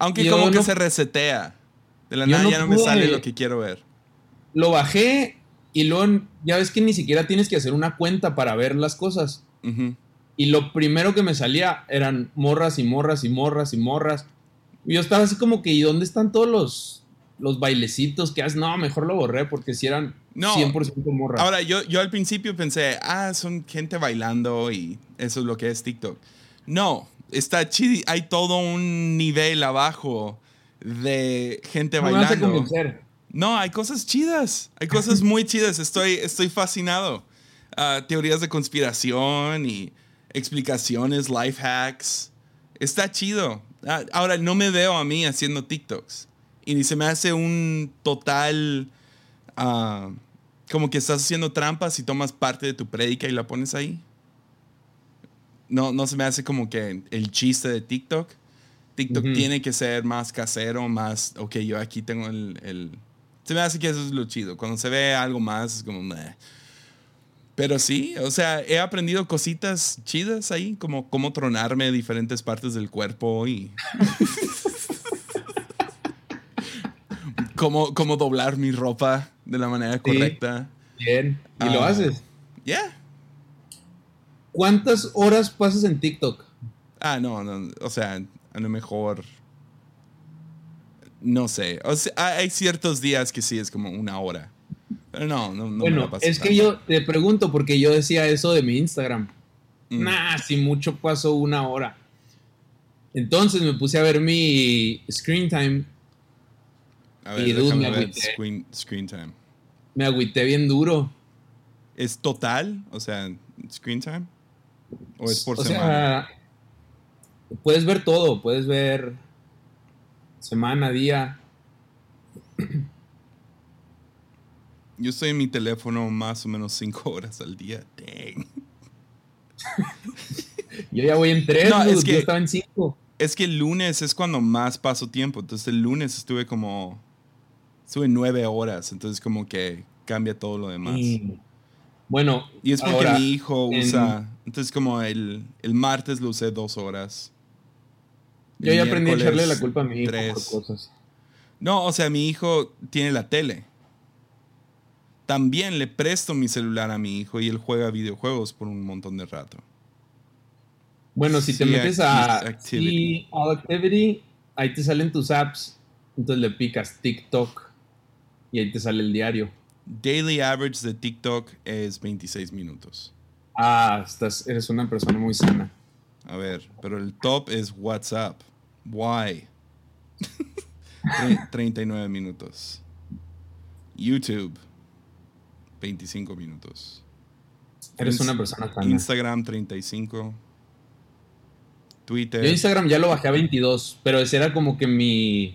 Aunque Yo como que se resetea. De la nada no ya no me sale lo que quiero ver. Lo bajé y luego ya ves que ni siquiera tienes que hacer una cuenta para ver las cosas. Y lo primero que me salía eran morras y morras y morras y morras. Y yo estaba así como que, ¿y dónde están todos los, los bailecitos que haces? No, mejor lo borré porque si eran No. 100% morras. Ahora, yo, yo al principio pensé, ah, son gente bailando y eso es lo que es TikTok. No, está chido. Hay todo un nivel abajo de gente no me vas a bailando. No, hay cosas chidas. Hay cosas muy chidas. Estoy, estoy fascinado. Ah, teorías de conspiración y explicaciones, life hacks. Está chido. Ah, ahora, no me veo a mí haciendo TikToks. Y ni se me hace un total... ah, como que estás haciendo trampas y tomas parte de tu prédica y la pones ahí. No, no se me hace como que el chiste de TikTok. TikTok tiene que ser más casero, más, ok, yo aquí tengo el, el- Se me hace que eso es lo chido. Cuando se ve algo más, es como... meh. Pero sí, o sea, he aprendido cositas chidas ahí, como cómo tronarme diferentes partes del cuerpo y... cómo, cómo doblar mi ropa de la manera correcta. Bien. Y lo Ah. haces. Yeah. ¿Cuántas horas pasas en TikTok? Ah, no, no, o sea, a lo mejor... No sé, o sea, hay ciertos días que sí es como una hora. Pero no, no, no me bueno, la paso es que yo te pregunto porque yo decía eso de mi Instagram. Mm. Nah, si mucho paso una hora. Entonces me puse a ver mi screen time. A ver, y dude, me agüité. screen, screen time. Me agüité bien duro. ¿Es total? O sea, screen time? ¿O es por o semana? sea, puedes ver todo. Puedes ver semana, día. Yo estoy en mi teléfono más o menos cinco horas al día. Dang. Yo ya voy en tres, No, es que- yo estaba en cinco. Es que el lunes es cuando más paso tiempo. Entonces el lunes estuve como... Estuve nueve horas. Entonces como que cambia todo lo demás. Y- Bueno, Y es porque ahora, mi hijo en- usa... Entonces como el, el martes lo usé dos horas. yo ya aprendí a echarle la culpa a mi hijo tres. por cosas. No, o sea, mi hijo tiene la tele. También le presto mi celular a mi hijo y él juega videojuegos por un montón de rato. Bueno, si te Sí, metes a activity. sí, All Activity, ahí te salen tus apps. Entonces le picas TikTok y ahí te sale el diario. Daily average de TikTok es 26 minutos. Ah, estás, eres una persona muy sana. A ver, pero el top es WhatsApp. Why? Tre- 39 minutos. YouTube, 25 minutos. Eres una persona sana. Instagram, 35. Twitter. Yo Instagram ya lo bajé a 22, pero ese era como que mi...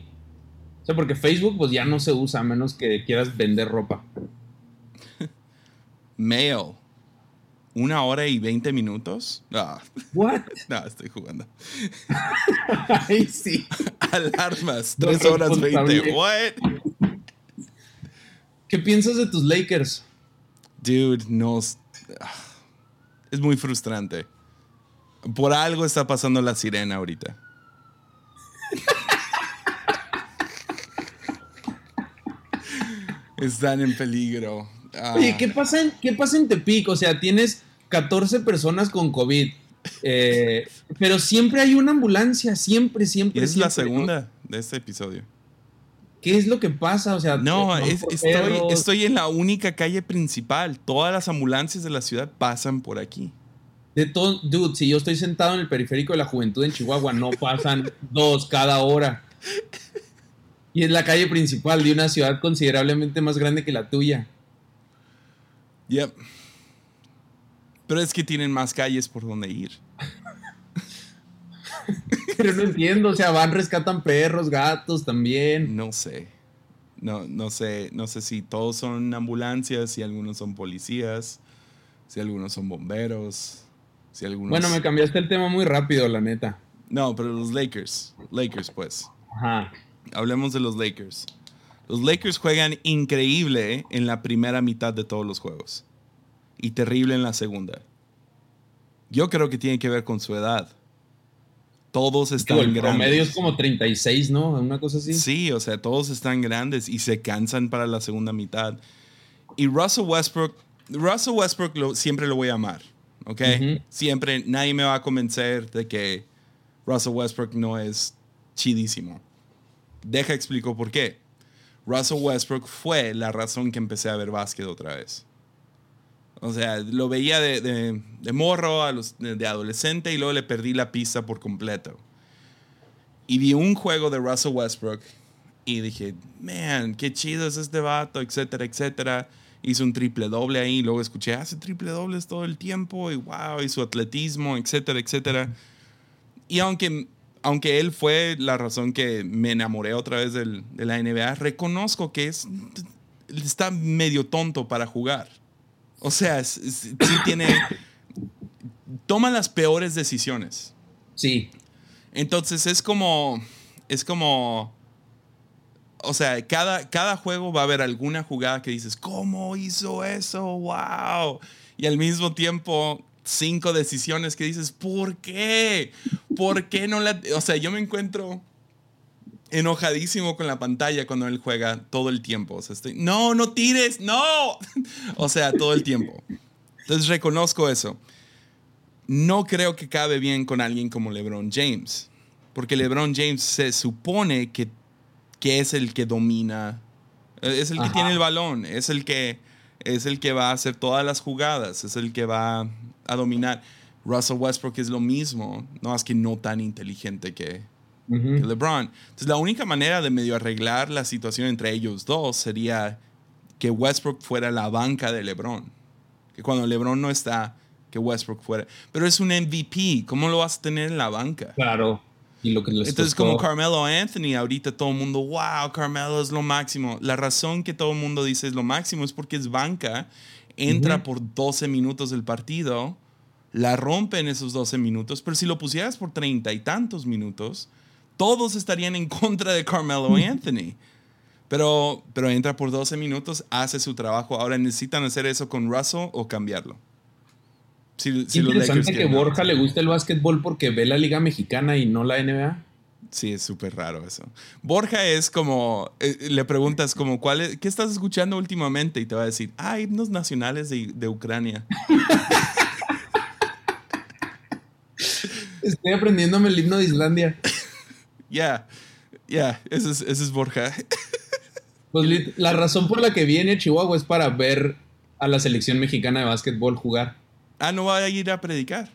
O sea, porque Facebook pues ya no se usa a menos que quieras vender ropa. Mail. Una hora y 20 minutos. Ah, What? no, estoy jugando. Ay, sí. Alarmas. No 3 horas 20. responsable. What? ¿Qué piensas de tus Lakers? Dude, no. Es muy frustrante. Por algo está pasando la sirena ahorita. Están en peligro. Ah, Oye, ¿qué pasa, en, ¿qué pasa en Tepic? O sea, tienes 14 personas con COVID, eh, pero siempre hay una ambulancia, siempre, y siempre. es la segunda de este episodio. ¿Qué es lo que pasa? O sea, No, es- por estoy, estoy en la única calle principal. Todas las ambulancias de la ciudad pasan por aquí. De todo, dude, si yo estoy sentado en el periférico de la juventud en Chihuahua, no pasan dos cada hora. Y es la calle principal de una ciudad considerablemente más grande que la tuya. Yep. Pero es que tienen más calles por donde ir. Pero no entiendo, o sea, van, rescatan perros, gatos también. No sé. No, no sé, no sé si todos son ambulancias, si algunos son policías, si algunos son bomberos, si algunos. Bueno, me cambiaste el tema muy rápido, la neta. No, pero los Lakers. Lakers, pues. Ajá. Hablemos de los Lakers. Los Lakers juegan increíble en la primera mitad de todos los juegos. Y terrible en la segunda. Yo creo que tiene que ver con su edad. Todos están el grandes. promedio es como 36, ¿no? Una cosa así. Sí, o sea, todos están grandes y se cansan para la segunda mitad. Y Russell Westbrook, Russell Westbrook lo- siempre lo voy a amar, ¿ok? Siempre, nadie me va a convencer de que Russell Westbrook no es chidísimo. Deja explico por qué. Russell Westbrook fue la razón que empecé a ver básquet otra vez. O sea, lo veía de, de- morro, de, adolescente y luego le perdí la pista por completo. Y vi un juego de Russell Westbrook y dije, man, qué chido es este vato, etcétera, etcétera. Hizo un triple doble ahí, luego escuché, hace triple dobles todo el tiempo y wow, y su atletismo, etcétera, etcétera. Y aunque, aunque él fue la razón que me enamoré otra vez del- de la NBA, reconozco que es, está medio tonto para jugar. O sea, sí tiene... Toma las peores decisiones. Sí. Entonces es como, es como, o sea, cada, cada juego va a haber alguna jugada que dices, ¿cómo hizo eso? ¡Wow! Y al mismo tiempo, cinco decisiones que dices, ¿por qué? ¿Por qué no la...? O sea, yo me encuentro enojadísimo con la pantalla cuando él juega todo el tiempo. O sea, estoy, no, no tires, no. o sea, todo el tiempo. Entonces reconozco eso no creo que cabe bien con alguien como LeBron James. Porque LeBron James se supone que, que es el que domina, eh, es el que Ajá. tiene el balón, es el que, es el que va a hacer todas las jugadas, es el que va a dominar. Russell Westbrook es lo mismo, no más que no tan inteligente que, LeBron. Entonces, la única manera de medio arreglar la situación entre ellos dos sería que Westbrook fuera la banca de LeBron. Que cuando LeBron no está, que Westbrook fuera. Pero es un MVP, ¿cómo lo vas a tener en la banca? Claro. Y lo que Entonces, como Carmelo Anthony, ahorita todo el mundo, wow, Carmelo es lo máximo. La razón que todo el mundo dice es lo máximo es porque es banca, entra por 12 minutos del partido, la rompe en esos 12 minutos, pero si lo pusieras por treinta y tantos minutos, todos estarían en contra de Carmelo Anthony. Pero, pero entra por 12 minutos, hace su trabajo. Ahora necesitan hacer eso con Russell o cambiarlo. Si, si los interesante que Borja le guste el básquetbol porque ve la Liga Mexicana y no la NBA. Sí, es súper raro eso. Borja es como, eh, le preguntas como, ¿cuál es- ¿qué estás escuchando últimamente? Y te va a decir, ah, himnos nacionales de, de Ucrania. Estoy aprendiéndome el himno de Islandia. Ya, ya, ese, es, ese es Borja. Pues la razón por la que viene a Chihuahua es para ver a la selección mexicana de básquetbol jugar. ah, no va a ir a predicar.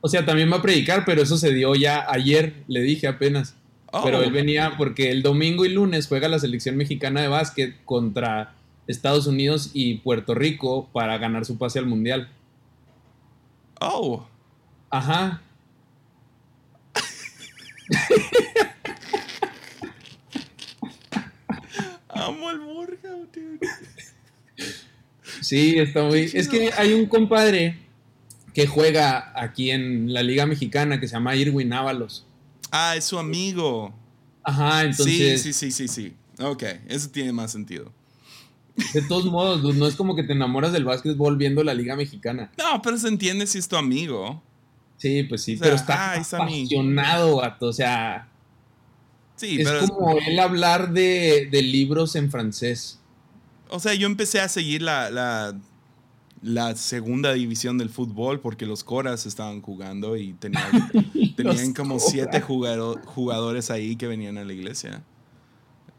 O sea, también va a predicar, pero eso se dio ya ayer, le dije apenas. Oh, Pero él venía porque el domingo y lunes juega la selección mexicana de básquet contra Estados Unidos y Puerto Rico para ganar su pase al mundial. Oh, Ajá. amo al Borja, dude. Sí, está muy. Es que hay un compadre que juega aquí en la Liga Mexicana que se llama Irwin Ábalos. Ah, es su amigo. Ajá, entonces. sí, sí, sí, sí, sí. Ok, eso tiene más sentido. De todos modos, no es como que te enamoras del básquetbol viendo la Liga Mexicana. No, pero se entiende si es tu amigo. Sí, pues sí, O sea, pero está ah, es apasionado, vato. O sea, Sí, es pero... como él hablar de, de libros en francés. O sea, yo empecé a seguir la, la, la segunda división del fútbol porque los Coras estaban jugando y tenían, tenían como siete jugado- jugadores ahí que venían a la iglesia.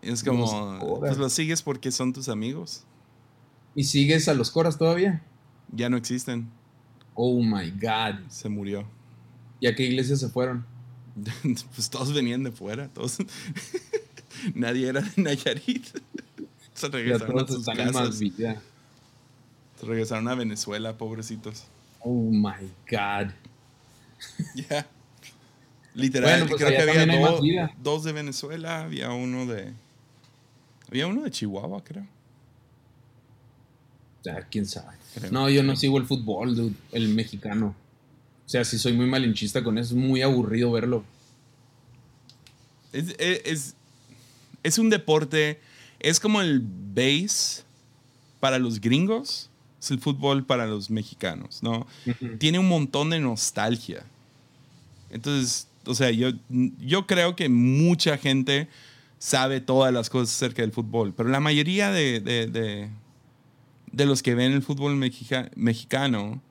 Y es como, Los pues los sigues porque son tus amigos. ¿Y sigues a los coras todavía? Ya no existen. Oh my God. Se murió. ¿Y a qué iglesia se fueron? pues todos venían de fuera. Todos. Nadie era de Nayarit. Se Ya regresaron a sus están casas. Se regresaron a Venezuela, pobrecitos. Oh my God. Ya. Literal, Bueno, pues creo que había dos de Venezuela, había uno de. Había uno de Chihuahua, creo. Quién sabe. Creo. No, yo no sigo el fútbol, dude, el mexicano. O sea, si soy muy malinchista con eso, es muy aburrido verlo. Es, es, es, es un deporte, es como el base para los gringos, es el fútbol para los mexicanos, ¿no? Tiene un montón de nostalgia. Entonces, o sea, yo, yo creo que mucha gente sabe todas las cosas acerca del fútbol, pero la mayoría de, de, de- de los que ven el fútbol mexica- mexicano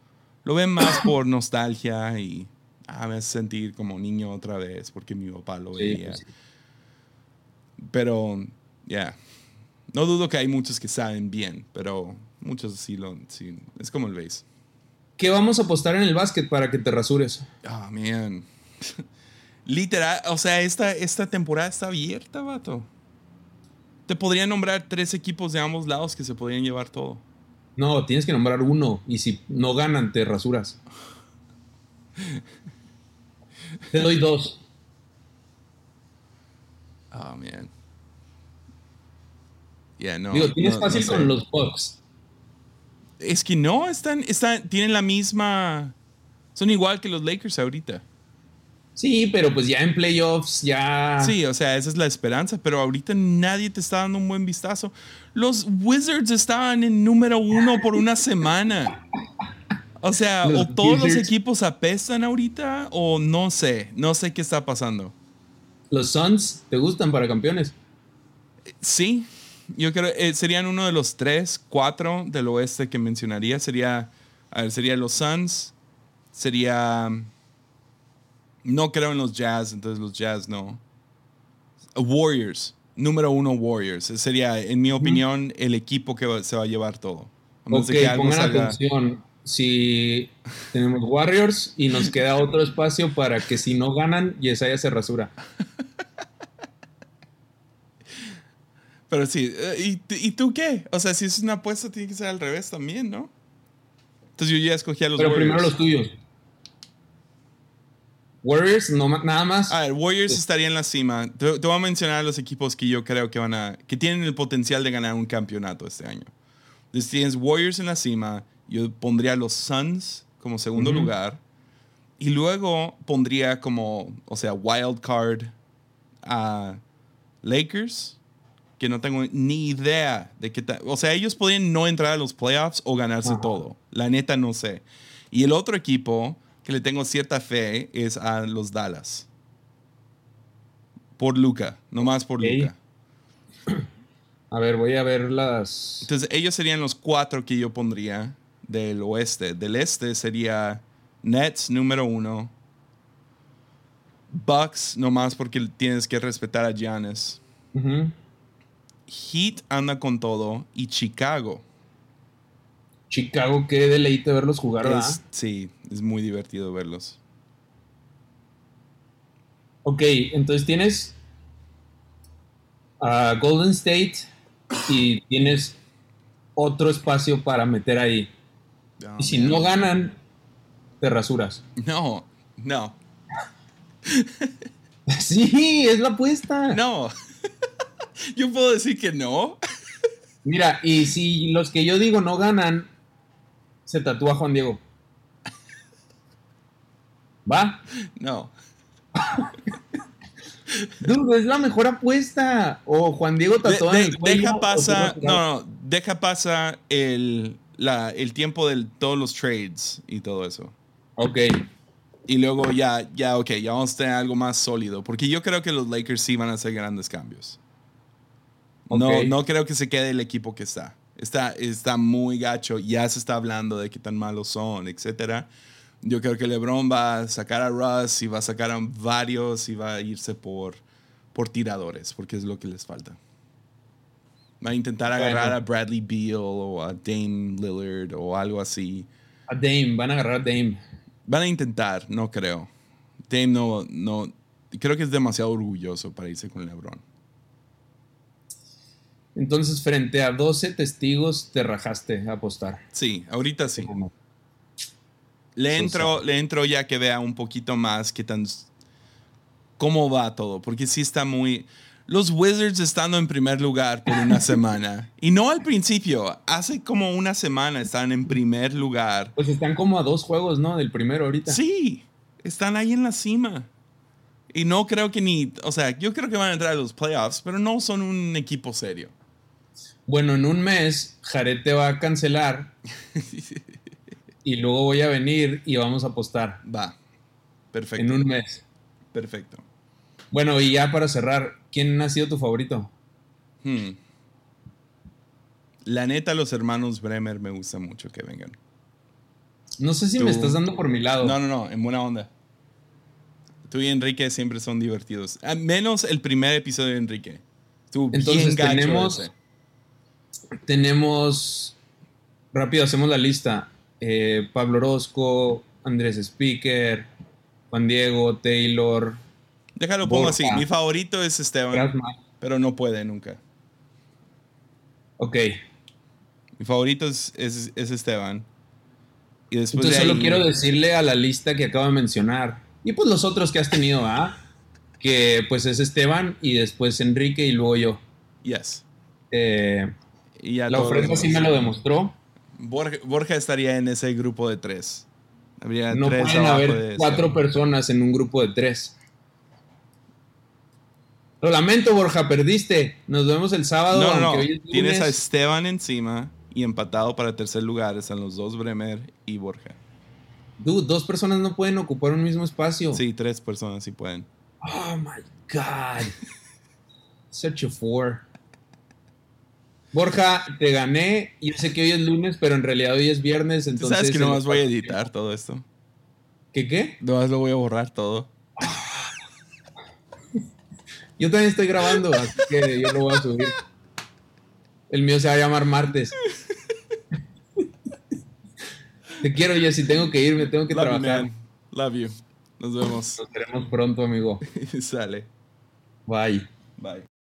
lo ven más por nostalgia y ah, me hace sentir como niño otra vez porque mi papá lo veía. pues sí. Pero, ya. No dudo que hay muchos que saben bien, pero muchos sí lo. Sí, es como el base. ¿Qué vamos a apostar en el básquet para que te rasures? Ah, man. Literal, o sea, esta, esta temporada está abierta, vato. Te podría nombrar tres equipos de ambos lados que se podrían llevar todo. No, tienes que nombrar uno y si no ganan, te rasuras. Te doy dos. Ah, man. Yeah, no. Digo, tienes no- fácil no sé. con los Bucks. Es que no, están, están, tienen la misma. Son igual que los Lakers ahorita. Sí, pero pues ya en playoffs, ya. Sí, o sea, esa es la esperanza, pero ahorita nadie te está dando un buen vistazo. Los Wizards estaban en número uno por una semana. O sea, Los o todos los equipos apestan ahorita, o no sé, no sé qué está pasando. Los Suns, ¿te gustan para campeones? Sí, yo creo eh, serían uno de los tres, cuatro del oeste que mencionaría. Sería, a ver, sería los Suns, sería... No creo en los Jazz, entonces los Jazz no. Warriors, número uno Warriors. Sería, en mi opinión, el equipo que se va a llevar todo. A Ok, que pongan salga- atención. Si tenemos Warriors y nos queda otro espacio para que si no ganan, Yesaya se rasura. Pero sí, eh, ¿y, t- ¿y tú qué? O sea, si es una apuesta, tiene que ser al revés también, ¿no? Entonces yo ya escogí a los Pero Warriors. primero los tuyos. Warriors, no, nada más. A ver, Warriors Sí. estaría en la cima. Te, te voy a mencionar los equipos que yo creo que van a. que tienen el potencial de ganar un campeonato este año. Entonces tienes Warriors en la cima. Yo pondría a los Suns como segundo lugar. Y luego pondría como. O sea, wild card a Lakers. Que no tengo ni idea de qué tal. O sea, ellos podrían no entrar a los playoffs o ganarse Ajá. todo. La neta no sé. Y el otro equipo que le tengo cierta fe es a los Dallas. Por Luca, nomás por. Luca. A ver, voy a ver las. Entonces, ellos serían los cuatro que yo pondría del oeste. Del este sería Nets número uno. Bucks, nomás porque tienes que respetar a Giannis. Heat anda con todo. Y Chicago. Chicago, qué deleite verlos jugar, ¿verdad? Es- sí, es muy divertido verlos. Ok, entonces tienes a Golden State y tienes otro espacio para meter ahí. Y si no ganan, te rasuras. No, no, Sí, es la apuesta. no. Yo puedo decir que no. Mira, y si los que yo digo no ganan, se tatúa Juan Diego. Va. No. Dude, es la mejor apuesta. O Juan Diego De- tatuado de- cuello, deja pasa, no, no, deja pasa el, la, el tiempo de todos los trades y todo eso. Ok. Y luego ya, ya, ok, ya vamos a tener algo más sólido. Porque yo creo que los Lakers sí van a hacer grandes cambios. No, no creo que se quede el equipo que está. Está, está muy gacho. Ya se está hablando de qué tan malos son, etc. Yo creo que LeBron va a sacar a Russ y va a sacar a varios y va a irse por, por tiradores, porque es lo que les falta. Va a intentar Bueno. agarrar a Bradley Beal o a Dame Lillard o algo así. A Dame, van a agarrar a Dame. Van a intentar, no creo. Dame no, no, creo que es demasiado orgulloso para irse con LeBron. Entonces, frente a 12 testigos, te rajaste a apostar. Sí, ahorita sí. Le entro, le entro ya que vea un poquito más qué tan. cómo va todo. Porque sí está muy. Los Wizards estando en primer lugar por una semana. Y no al principio. Hace como una semana están en primer lugar. Pues están como a dos juegos, ¿no? Del primero ahorita. Sí, están ahí en la cima. Y no creo que ni. O sea, yo creo que van a entrar a los playoffs, pero no son un equipo serio. Bueno, en un mes, Jared te va a cancelar. y luego voy a venir y vamos a apostar. Va. Perfecto. En un mes. Perfecto. Bueno, y ya para cerrar, ¿quién ha sido tu favorito? Hmm. La neta, los hermanos Bremer me gusta mucho que vengan. No sé si Tú- me estás dando por mi lado. No, no, no, en buena onda. Tú y Enrique siempre son divertidos. A menos el primer episodio de Enrique. Estuvo Entonces bien tenemos- ese. Tenemos. Rápido, hacemos la lista. Eh, Pablo Orozco, Andrés Speaker, Juan Diego, Taylor, Déjalo pongo así. Mi favorito es Esteban, pero no puede nunca. Ok. Mi favorito es, es, es Esteban. Y después Entonces de solo quiero decirle a la lista que acabo de mencionar. Y pues los otros que has tenido, ¿ah? Que pues es Esteban y después Enrique y luego yo. Yes. Eh, Y ya la ofrenda sí me lo demostró. Borja, Borja estaría en ese grupo de tres. Habría No tres pueden haber cuatro personas en un grupo de tres. Lo lamento, Borja, perdiste. Nos vemos el sábado. No, no, no. Tienes a. Esteban encima y empatado para tercer lugar están los dos Bremer y Borja. Dude, dos personas no pueden ocupar un mismo espacio. Sí, tres personas sí pueden. Oh my God. Such a four. Borja, te gané. Yo sé que hoy es lunes, pero en realidad hoy es viernes. Tú Entonces sabes que nomás el- voy a editar todo esto. ¿Qué qué? Nomás lo voy a borrar todo. Yo también estoy grabando, así que yo lo voy a subir. El mío se va a llamar martes. Te quiero, Jessy. Tengo que irme, tengo que Love you, trabajar. Love you. Nos vemos. Nos veremos pronto, amigo. Sale. Bye. Bye.